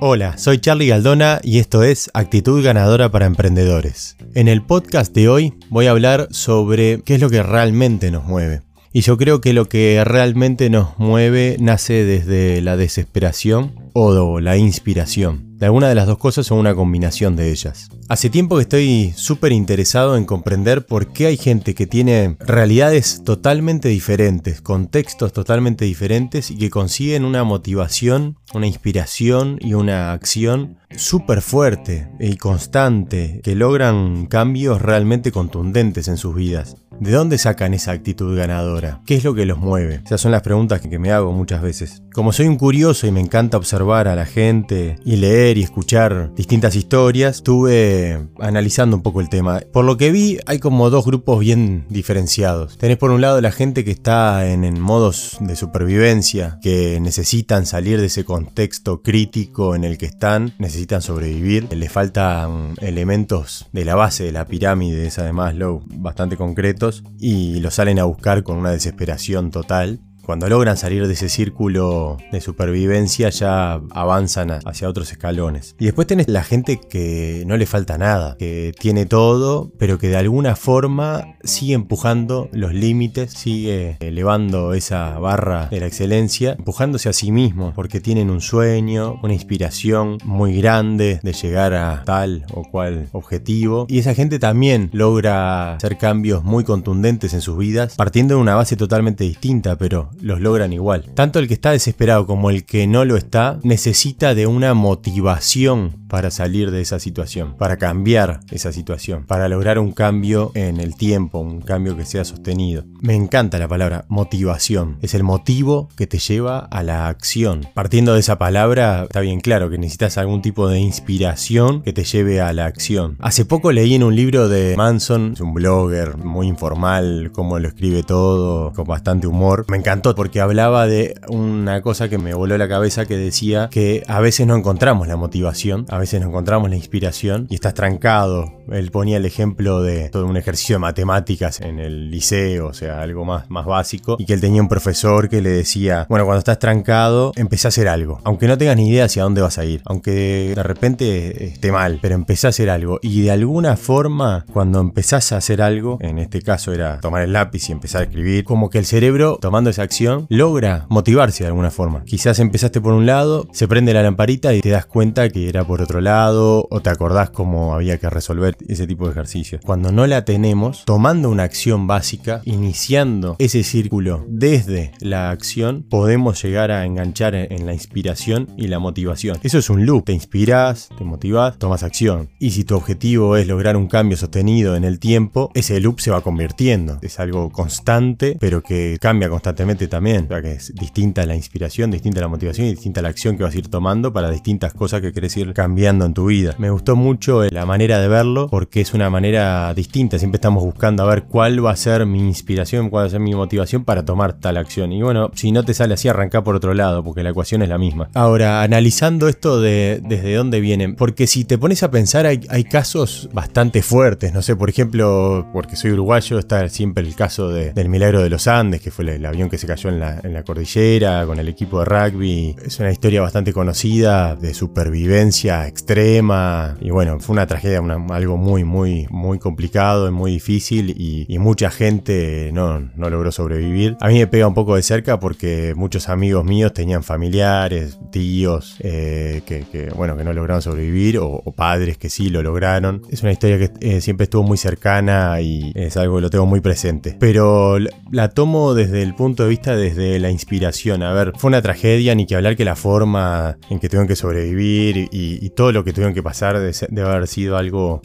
Hola, soy Charlie Galdona y esto es Actitud Ganadora para Emprendedores. En el podcast de hoy voy a hablar sobre qué es lo que realmente nos mueve. Y yo creo que lo que realmente nos mueve nace desde la desesperación o la inspiración. De alguna de las dos cosas o una combinación de ellas. Hace tiempo que estoy súper interesado en comprender por qué hay gente que tiene realidades totalmente diferentes, contextos totalmente diferentes y que consiguen una motivación, una inspiración y una acción súper fuerte y constante, que logran cambios realmente contundentes en sus vidas. ¿De dónde sacan esa actitud ganadora? ¿Qué es lo que los mueve? Esas son las preguntas que me hago muchas veces. Como soy un curioso y me encanta observar a la gente y leer y escuchar distintas historias, estuve analizando un poco el tema. Por lo que vi, hay como dos grupos bien diferenciados. Tenés por un lado la gente que está en, modos de supervivencia, que necesitan salir de ese contexto crítico en el que están, necesitan sobrevivir, les faltan elementos de la base de la pirámide esa de Maslow bastante concretos y lo salen a buscar con una desesperación total cuando logran salir de ese círculo de supervivencia ya avanzan hacia otros escalones. Y después tenés la gente que no le falta nada, que tiene todo, pero que de alguna forma sigue empujando los límites, sigue elevando esa barra de la excelencia, empujándose a sí mismo, porque tienen un sueño, una inspiración muy grande de llegar a tal o cual objetivo. Y esa gente también logra hacer cambios muy contundentes en sus vidas, partiendo de una base totalmente distinta, pero los logran igual. Tanto el que está desesperado como el que no lo está necesita de una motivación para salir de esa situación, para cambiar esa situación, para lograr un cambio en el tiempo, un cambio que sea sostenido. Me encanta la palabra motivación, es el motivo que te lleva a la acción. Partiendo de esa palabra, está bien claro que necesitas algún tipo de inspiración que te lleve a la acción. Hace poco leí en un libro de Manson, es un blogger muy informal, cómo lo escribe todo, con bastante humor. Me encantó porque hablaba de una cosa que me voló la cabeza que decía que a veces no encontramos la motivación, a veces no encontramos la inspiración y estás trancado. Él ponía el ejemplo de todo un ejercicio de matemáticas en el liceo, o sea, algo más, más básico, y que él tenía un profesor que le decía, bueno, cuando estás trancado, empecé a hacer algo, aunque no tengas ni idea hacia dónde vas a ir, aunque de repente esté mal, pero empecé a hacer algo y de alguna forma, cuando empezás a hacer algo, en este caso era tomar el lápiz y empezar a escribir, como que el cerebro tomando esa acción logra motivarse de alguna forma. Quizás empezaste por un lado, se prende la lamparita y te das cuenta que era por otro lado o te acordás cómo había que resolver ese tipo de ejercicios. Cuando no la tenemos, tomando una acción básica, iniciando ese círculo desde la acción, podemos llegar a enganchar en la inspiración y la motivación. Eso es un loop. Te inspiras, te motivas, tomas acción. Y si tu objetivo es lograr un cambio sostenido en el tiempo, ese loop se va convirtiendo. Es algo constante, pero que cambia constantemente también. O sea que es distinta la inspiración, distinta la motivación y distinta la acción que vas a ir tomando para distintas cosas que querés ir cambiando en tu vida. Me gustó mucho la manera de verlo porque es una manera distinta. Siempre estamos buscando a ver cuál va a ser mi inspiración, cuál va a ser mi motivación para tomar tal acción. Y bueno, si no te sale así, arranca por otro lado porque la ecuación es la misma. Ahora, analizando esto de desde dónde vienen, porque si te pones a pensar, hay, hay casos bastante fuertes. No sé, por ejemplo, porque soy uruguayo, está siempre el caso del milagro de los Andes, que fue el avión que se cayó en la, cordillera con el equipo de rugby. Es una historia bastante conocida de supervivencia extrema. Y bueno, fue una tragedia, algo muy, muy, muy complicado y muy difícil. Y, mucha gente no, no, logró sobrevivir. A mí me pega un poco de cerca porque muchos amigos míos tenían familiares, tíos, eh, que, bueno, que no lograron sobrevivir. O, padres que sí lo lograron. Es una historia que eh, siempre estuvo muy cercana y es algo que lo tengo muy presente. Pero la tomo desde el punto de vista desde la inspiración. A ver, fue una tragedia, ni que hablar que la forma en que tuvieron que sobrevivir y, todo lo que tuvieron que pasar debe, haber sido algo,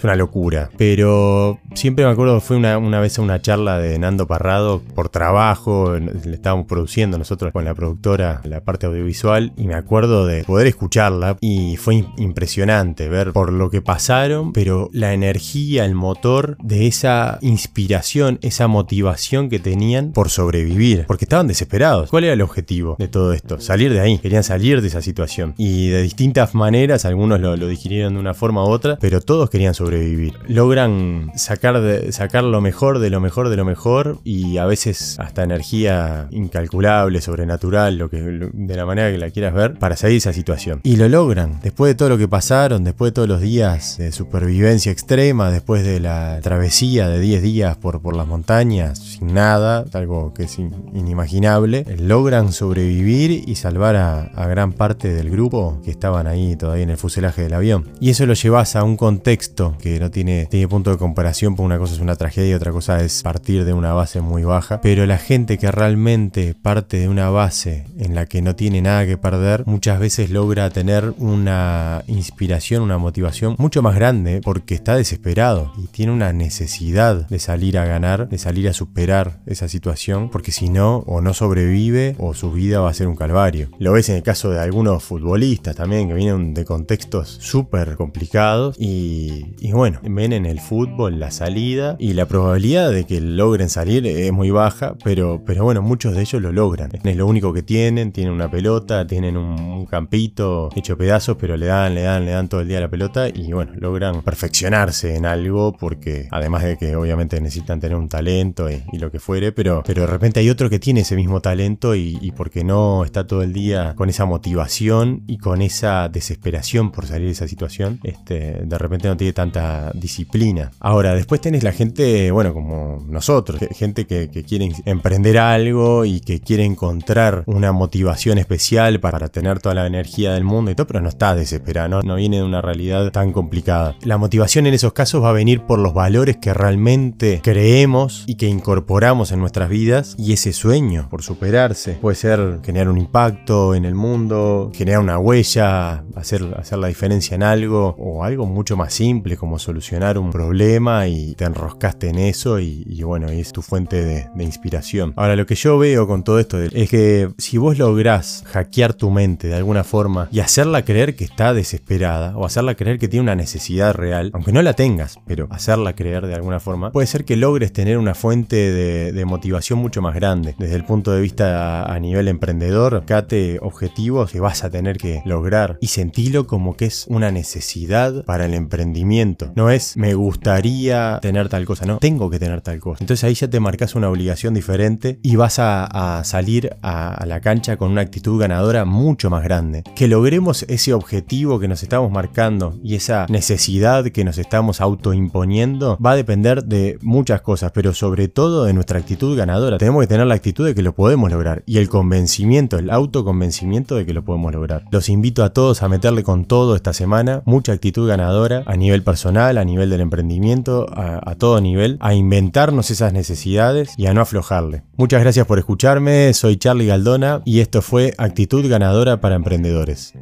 Pero siempre me acuerdo, fue una, una vez a una charla de Nando Parrado por trabajo, le estábamos produciendo nosotros con la productora la parte audiovisual y me acuerdo de poder escucharla y fue impresionante ver por lo que pasaron, pero la energía, el motor de esa inspiración, esa motivación que tenían tenían por sobrevivir, porque estaban desesperados. ¿Cuál era el objetivo de todo esto? Salir de ahí, querían salir de esa situación. Y de distintas maneras, algunos lo, lo digirieron de una forma u otra, pero todos querían sobrevivir. Logran sacar, sacar lo mejor de lo mejor de lo mejor y a veces hasta energía incalculable, sobrenatural, lo que, de la manera que la quieras ver, para salir de esa situación. Y lo logran. Después de todo lo que pasaron, después de todos los días de supervivencia extrema, después de la travesía de 10 días por, por las montañas, sin nada, algo que es inimaginable, logran sobrevivir y salvar a, a gran parte del grupo que estaban ahí todavía en el fuselaje del avión. Y eso lo llevas a un contexto que no tiene, tiene punto de comparación, porque una cosa es una tragedia y otra cosa es partir de una base muy baja. Pero la gente que realmente parte de una base en la que no tiene nada que perder, muchas veces logra tener una inspiración, una motivación mucho más grande porque está desesperado y tiene una necesidad de salir a ganar, de salir a superar esa situación, porque si no, o no sobrevive o su vida va a ser un calvario. Lo ves en el caso de algunos futbolistas también que vienen de contextos súper complicados y, bueno, ven en el fútbol la salida y la probabilidad de que logren salir es muy baja, pero, pero bueno, muchos de ellos lo logran. Es lo único que tienen, tienen una pelota, tienen un, campito hecho pedazos, pero le dan, le dan, le dan todo el día la pelota y bueno, logran perfeccionarse en algo porque además de que obviamente necesitan tener un talento y, y lo que fuere, pero, pero de repente hay otro que tiene ese mismo talento y, y porque no está todo el día con esa motivación y con esa desesperación por salir de esa situación, este, de repente no tiene tanta disciplina. Ahora, después tenés la gente, bueno, como nosotros, gente que, quiere emprender algo y que quiere encontrar una motivación especial para tener toda la energía del mundo y todo, pero no está desesperado, no, no viene de una realidad tan complicada. La motivación en esos casos va a venir por los valores que realmente creemos y que incorporamos en nuestras vidas y ese sueño por superarse. Puede ser generar un impacto en el mundo, generar una huella, hacer, hacer la diferencia en algo o algo mucho más simple como solucionar un problema y te enroscaste en eso y, y bueno, es tu fuente de, inspiración. Ahora, lo que yo veo con todo esto es que si vos lográs hackear tu mente de alguna forma y hacerla creer que está desesperada o hacerla creer que tiene una necesidad real, aunque no la tengas, pero hacerla creer de alguna forma, puede ser que logres tener una fuente de, motivación mucho más grande. Desde el punto de vista a, a nivel emprendedor, cate objetivos que vas a tener que lograr y sentilo como que es una necesidad para el emprendimiento. No es me gustaría tener tal cosa, no, tengo que tener tal cosa. Entonces ahí ya te marcas una obligación diferente y vas a, salir a, a la cancha con una actitud ganadora mucho más grande. Que logremos ese objetivo que nos estamos marcando y esa necesidad que nos estamos autoimponiendo va a depender de muchas cosas, pero sobre todo de nuestra actitud ganadora. Tenemos que tener la actitud de que lo podemos lograr y el convencimiento, el autoconvencimiento de que lo podemos lograr. Los invito a todos a meterle con todo esta semana, mucha actitud ganadora a nivel a nivel del emprendimiento, a todo nivel, a inventarnos esas necesidades y a no aflojarle. Muchas gracias por escucharme, soy Charlie Galdona y esto fue Actitud Ganadora para Emprendedores.